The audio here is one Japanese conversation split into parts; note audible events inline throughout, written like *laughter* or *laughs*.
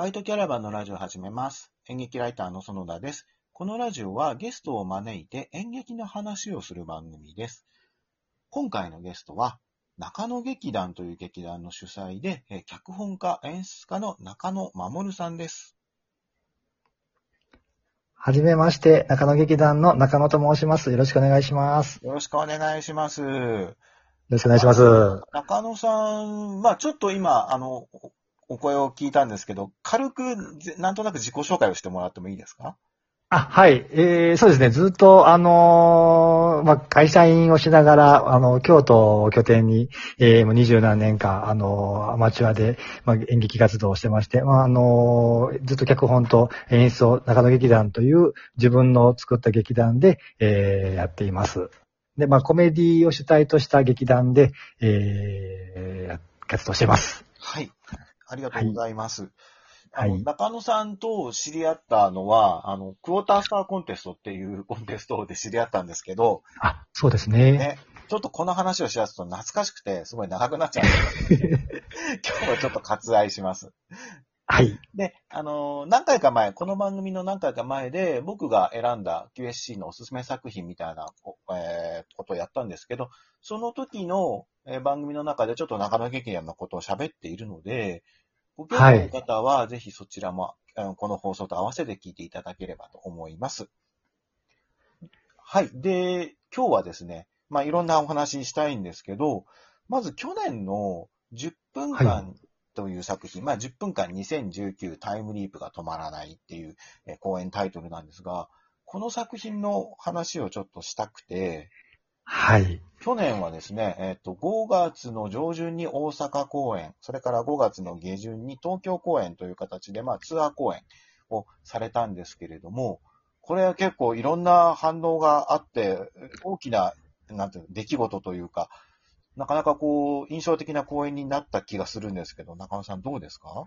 バイトキャラバンのラジオを始めます。演劇ライターの園田です。このラジオはゲストを招いて演劇の話をする番組です。今回のゲストは、中野劇団という劇団の主催で、えー脚本家、演出家の中野守さんです。はじめまして、中野劇団の中野と申します。よろしくお願いします。よよろしくお願いします。ろしくお願いします。中野さん、まあちょっと今、あの、おお声を聞いたんですけど、軽く、ぜなんとなく自己紹介をしてもらってもいいですか？あ、はい。えー、そうですね。ずっと、あのーまあ、会社員をしながら、あの、京都を拠点に、えー、もう二十何年間、あのーアマチュアで、まあ、演劇活動をしてまして、まあ、あのーずっと脚本と演出を中野劇団という自分の作った劇団で、えー、やっています。で、まあ、コメディを主体とした劇団で、えー、や活動してます。はい。ありがとうございます。あのはい中野さんと知り合ったのは、あの、クォータースターコンテストっていうコンテストで知り合ったんですけど、あ、そうですね。ね、ちょっとこの話をしだすと懐かしくて、すごい長くなっちゃうんで、*laughs* 今日はちょっと割愛します。はい。で、あの、何回か前、この番組の何回か前で、僕が選んだ QSC のおすすめ作品みたいな、こえーことをやったんですけど、その時の、えー番組の中でちょっと中野劇団のことを喋っているので、ご興味の方は、ぜひそちらも、あのこの放送と合わせて聞いていただければと思います。はい。で、今日はですね、まあ、いろんなお話ししたいんですけど、まず去年の10分は間という作品、まあ、10分間2019タイムリープが止まらないっていう、え演タイトルなんですが、この作品の話をちょっとしたくて、はい。去年はですね、えっ、と、5月の上旬に大阪公演、それから5月の下旬に東京公演という形で、まあ、ツアー公演をされたんですけれども、これは結構いろんな反応があって、大きな、なんていうの、出来事というか、なかなかこう、印象的な公演になった気がするんですけど、中野さんどうですか？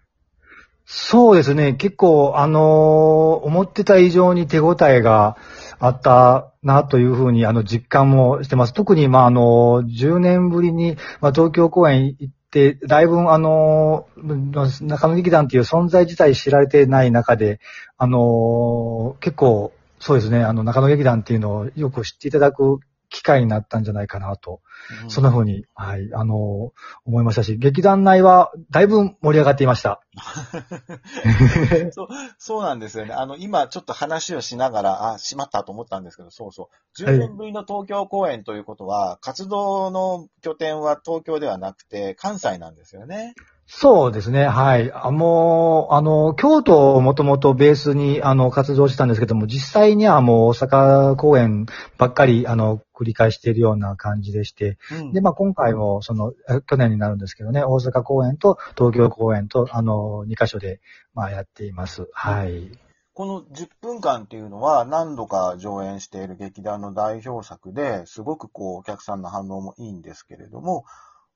そうですね。結構、あのー思ってた以上に手応えがあったなというふうに、あの、実感もしてます。特に、まあ、あの10年ぶりに、まあ、東京公演行って、だいぶ、あのー中野劇団っていう存在自体知られてない中で、あのー結構、そうですね、あの、中野劇団っていうのをよく知っていただく機会になったんじゃないかなとそんな風に、はい、あの思いましたし、劇団内はだいぶ盛り上がっていました。*laughs* そう、そうなんですよね。あの、今ちょっと話をしながら、あ、しまったと思ったんですけど、そうそう。10はい年ぶりの東京公演ということは、活動の拠点は東京ではなくて、関西なんですよね。そうですね、はい。あもう、あの、京都をもともとベースに、あの、活動してたんですけども、実際にはもう大阪公演ばっかり、あの、繰り返しているような感じでして、うんで、まあ、今回も、その、え去年になるんですけどね、大阪公演と東京公演と、あの、2カ所で、まあ、やっています。はい。この10分間っていうのは何度か上演している劇団の代表作で、すごくこうお客さんの反応もいいんですけれども、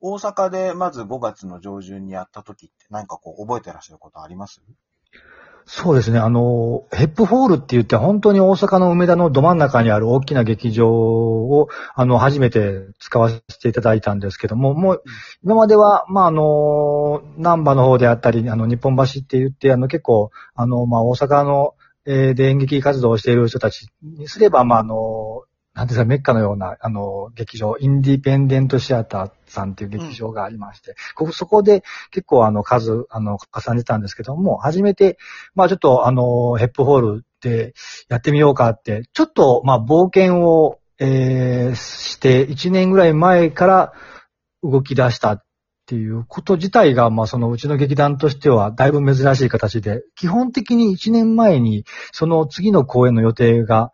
大阪でまず5月の上旬にやった時って何かこう覚えてらっしゃることあります？そうですね。あの、ヘップホールって言って本当に大阪の梅田のど真ん中にある大きな劇場を、あの、初めて使わせていただいたんですけども、もう、今までは、まあ、あの、南波の方であったり、あの、日本橋って言って、あの、結構、あの、まあ、大阪の、えーで演劇活動をしている人たちにすれば、まあ、あの、なんていうんですか、メッカのような、あの、劇場、インディペンデントシアターさんっていう劇場がありまして、ここ、そこで結構、あの、数、あの、重ねたんですけども、初めて、まあちょっとあの、ヘップホールでやってみようかって、ちょっとまあ冒険を、えーして、1年ぐらい前から動き出したっていうこと自体が、まあそのうちの劇団としてはだいぶ珍しい形で、基本的に1年前にその次の公演の予定が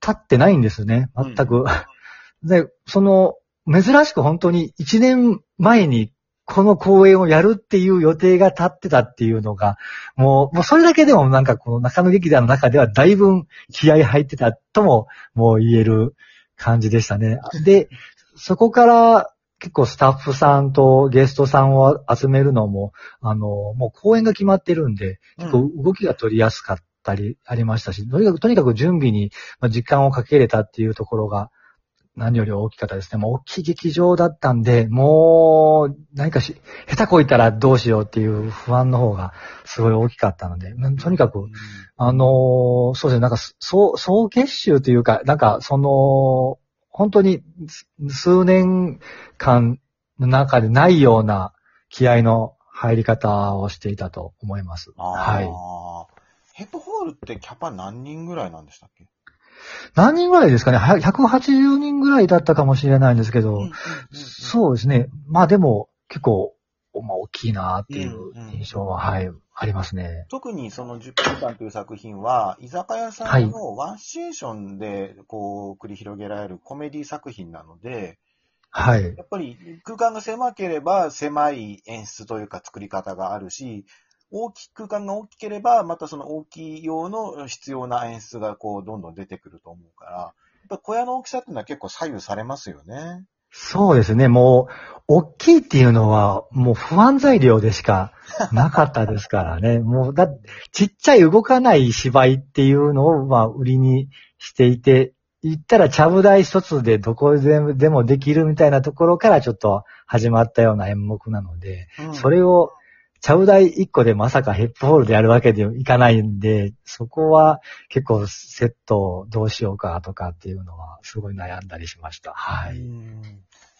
立ってないんですね、全く。*laughs* で、その、珍しく本当に1年前にこの公演をやるっていう予定が立ってたっていうのが、もう、もうそれだけでもなんかこの中野劇団の中ではだいぶ気合入ってたとも、もう言える感じでしたね。で、そこから結構スタッフさんとゲストさんを集めるのも、あの、もう公演が決まってるんで、結構動きが取りやすかったり、ありましたし、とにかく、とにかく準備にまあ時間をかけれたっていうところが、何より大きかったですね。もう大きい劇場だったんで、もう、何かし、下手こいたらどうしようっていう不安の方がすごい大きかったので、うんとにかく、あのーそうですね、なんか、総、総結集というか、なんか、その、本当にす数年間の中でないような気合の入り方をしていたと思います。はい。ヘップホールってキャパ何人ぐらいなんでしたっけ？何人ぐらいですかね？は ?180 人ぐらいだったかもしれないんですけど、うんそうですね。まあでも、結構、まあ大きいなっていう印象は、はい、ありますね。特にその10分間という作品は、居酒屋さんのワンシチュエーションでこう繰り広げられるコメディ作品なので、はい。やっぱり空間が狭ければ狭い演出というか作り方があるし、大き空間が大きければ、またその大きい用の必要な演出がこうどんどん出てくると思うから、やっぱ小屋の大きさっていうのは結構左右されますよね。そうですね。もう、大きいっていうのは、もう不安材料でしかなかったですからね。*laughs* もう、だ、ちっちゃい動かない芝居っていうのを、まあ、売りにしていて、言ったら、ちゃぶ台一つでどこでもでもできるみたいなところからちょっと始まったような演目なので、うんそれを、ちゃぶ台一個でまさかヘップホールでやるわけでいかないんで、そこは結構セットをどうしようかとかっていうのはすごい悩んだりしました。はうい。ん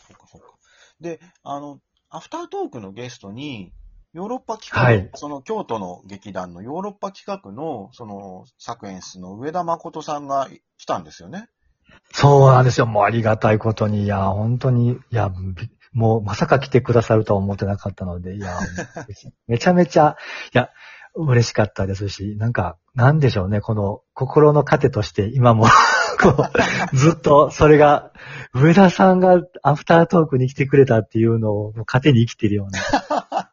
そうかそうか。で、あの、アフタートークのゲストに、ヨーロッパ企画、はいその京都の劇団のヨーロッパ企画の、その作演出の上田誠さんが来たんですよね。そうなんですよ。もうありがたいことに、いや、本当に、いや、びもうまさか来てくださるとは思ってなかったので、いや、*laughs* めちゃめちゃ、いや、嬉しかったですし、なんか、なんでしょうね、この心の糧として今も、*laughs* こう、ずっとそれが、上田さんがアフタートークに来てくれたっていうのを、糧に生きてるような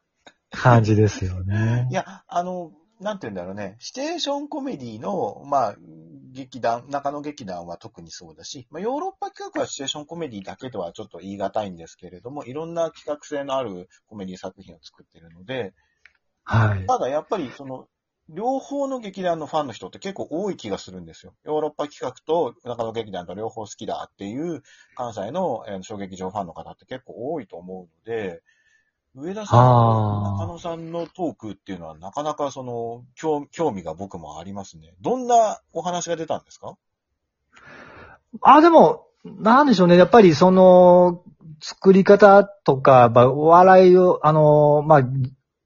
感じですよねい。や、あの、なんて言うんだろうね、シチュエーションコメディの、まあ、劇団、中野劇団は特にそうだし、まあ、ヨーロッパ企画はシチュエーションコメディだけとはちょっと言い難いんですけれども、いろんな企画性のあるコメディ作品を作ってるので、はい。ただやっぱりその、両方の劇団のファンの人って結構多い気がするんですよ。ヨーロッパ企画と中野劇団と両方好きだっていう関西のえー小劇場ファンの方って結構多いと思うので、上田さん中野さんのトークっていうのはなかなかその興興味が僕もありますね。どんなお話が出たんですか？あ、でも、なんでしょうね。やっぱりその、作り方とか、まあ、お笑いを、あの、まあ、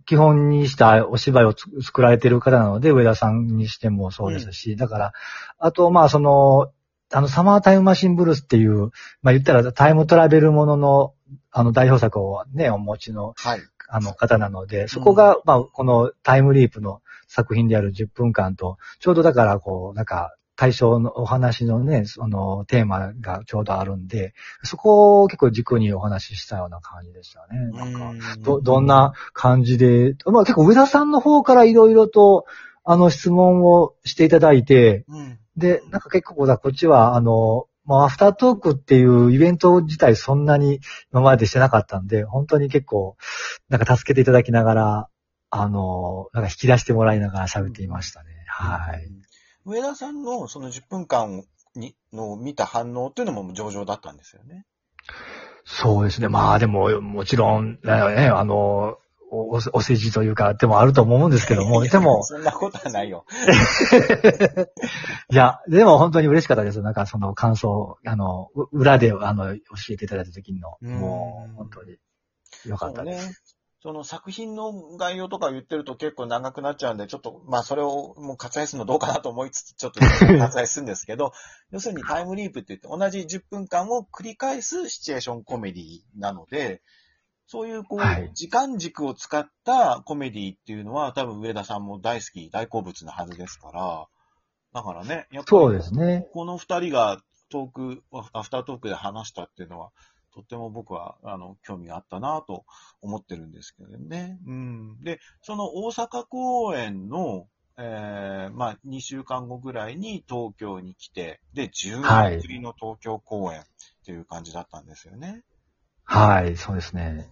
基本にしたお芝居をつ作られてる方なので、上田さんにしてもそうですし、だから、あと、まあ、その、あの、サマータイムマシンブルースっていう、まあ、言ったらタイムトラベルものの、あの、代表作をね、お持ちの、はい。あの方なので、そこが、まあ、このタイムリープの作品である10分間と、ちょうどだから、こう、なんか、対象のお話のね、そのテーマがちょうどあるんで、そこを結構軸にお話ししたような感じでしたね。なんか、ど、どんな感じで、まあ結構上田さんの方からいろいろと、あの質問をしていただいて、うん。で、なんか結構だ、こっちは、あの、まあ、アフタートークっていうイベント自体そんなに今までしてなかったんで、本当に結構、なんか助けていただきながら、あの、なんか引き出してもらいながら喋っていましたね。はい。上田さんのその10分間にの見た反応っていうのも上々だったんですよね。そうですね。まあでも、もちろん、ね、あの、お、おお世辞というか、でもあると思うんですけども、でも、そんなことはないよ。*laughs* いや、でも本当に嬉しかったです。なんかその感想、あの、う裏で、あの、教えていただいた時の、うんもう、本当に、よかったです。その作品の概要とか言ってると結構長くなっちゃうんで、ちょっと、まあそれをもう割愛するのどうかなと思いつつ、ちょっと *laughs* 割愛するんですけど、要するにタイムリープって言って同じ10分間を繰り返すシチュエーションコメディなので、そういうこう、はい時間軸を使ったコメディっていうのは多分上田さんも大好き、大好物なはずですから、だからね、やっぱりそうですね。この二人がトーク、アフタートークで話したっていうのは、とっても僕は、あの、興味があったなと思ってるんですけどね。うん。で、その大阪公演の、えー、まあ、2週間後ぐらいに東京に来て、で、10はい年ぶりの東京公演っていう感じだったんですよね。はい、そうですね。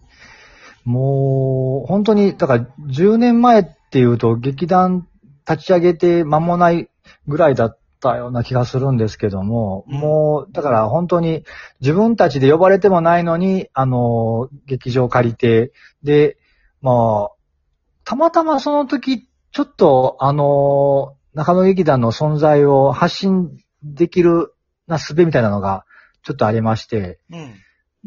もう、本当に、だから10年前っていうと、劇団立ち上げて間もないぐらいだったような気がするんですけども、もう、だから本当に自分たちで呼ばれてもないのに、あの、劇場借りて、で、まあ、たまたまその時、ちょっと、あの、中野劇団の存在を発信できるな術みたいなのが、ちょっとありまして、うん。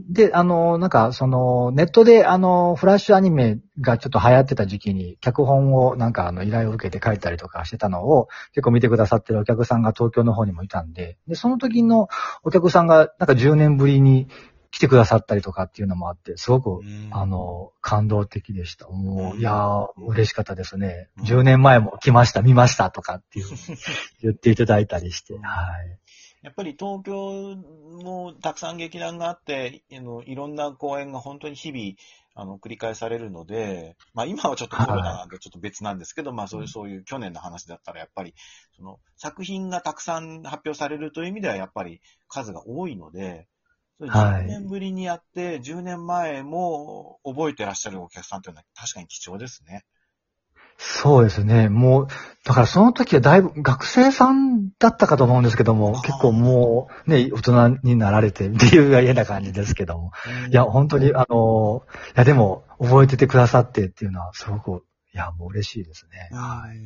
で、あの、なんか、その、ネットで、あの、フラッシュアニメがちょっと流行ってた時期に、脚本を、なんか、あの、依頼を受けて書いたりとかしてたのを、結構見てくださってるお客さんが東京の方にもいたんで、で、その時のお客さんが、なんか10年ぶりに来てくださったりとかっていうのもあって、すごく、うんあ、の、感動的でした。もういやー、嬉しかったですね。うん10年前も来ました、見ましたとかっていう、*laughs* 言っていただいたりして、はい。やっぱり東京もたくさん劇団があって、あのいろんな公演が本当に日々、あの、繰り返されるので、まあ今はちょっとコロナなんでちょっと別なんですけど、まあそういう、そういう去年の話だったらやっぱり、その作品がたくさん発表されるという意味ではやっぱり数が多いので、それはい10年ぶりにやって、10年前も覚えてらっしゃるお客さんというのは確かに貴重ですね。そうですね。もう、だからその時はだいぶ学生さんだったかと思うんですけども、結構もうね、大人になられてっていうが嫌な感じですけども。いや、本当に、あの、いや、でも、覚えててくださってっていうのは、すごく、いや、もう嬉しいですね。はい。い。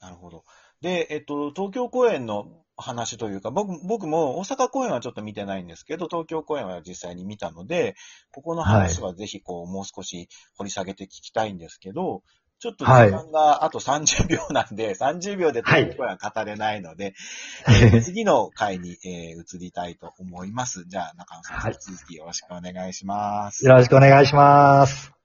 なるほど。で、えっと、東京公演の話というか、僕僕も大阪公演はちょっと見てないんですけど、東京公演は実際に見たので、ここの話はぜひこう、もう少し掘り下げて聞きたいんですけど、ちょっと時間があと30秒なんで、*laughs* 30秒で東京公演は語れないので、えー次の回に、えー移りたいと思います。じゃあ、中野さん、はい続きよろしくお願いします。よろしくお願いします。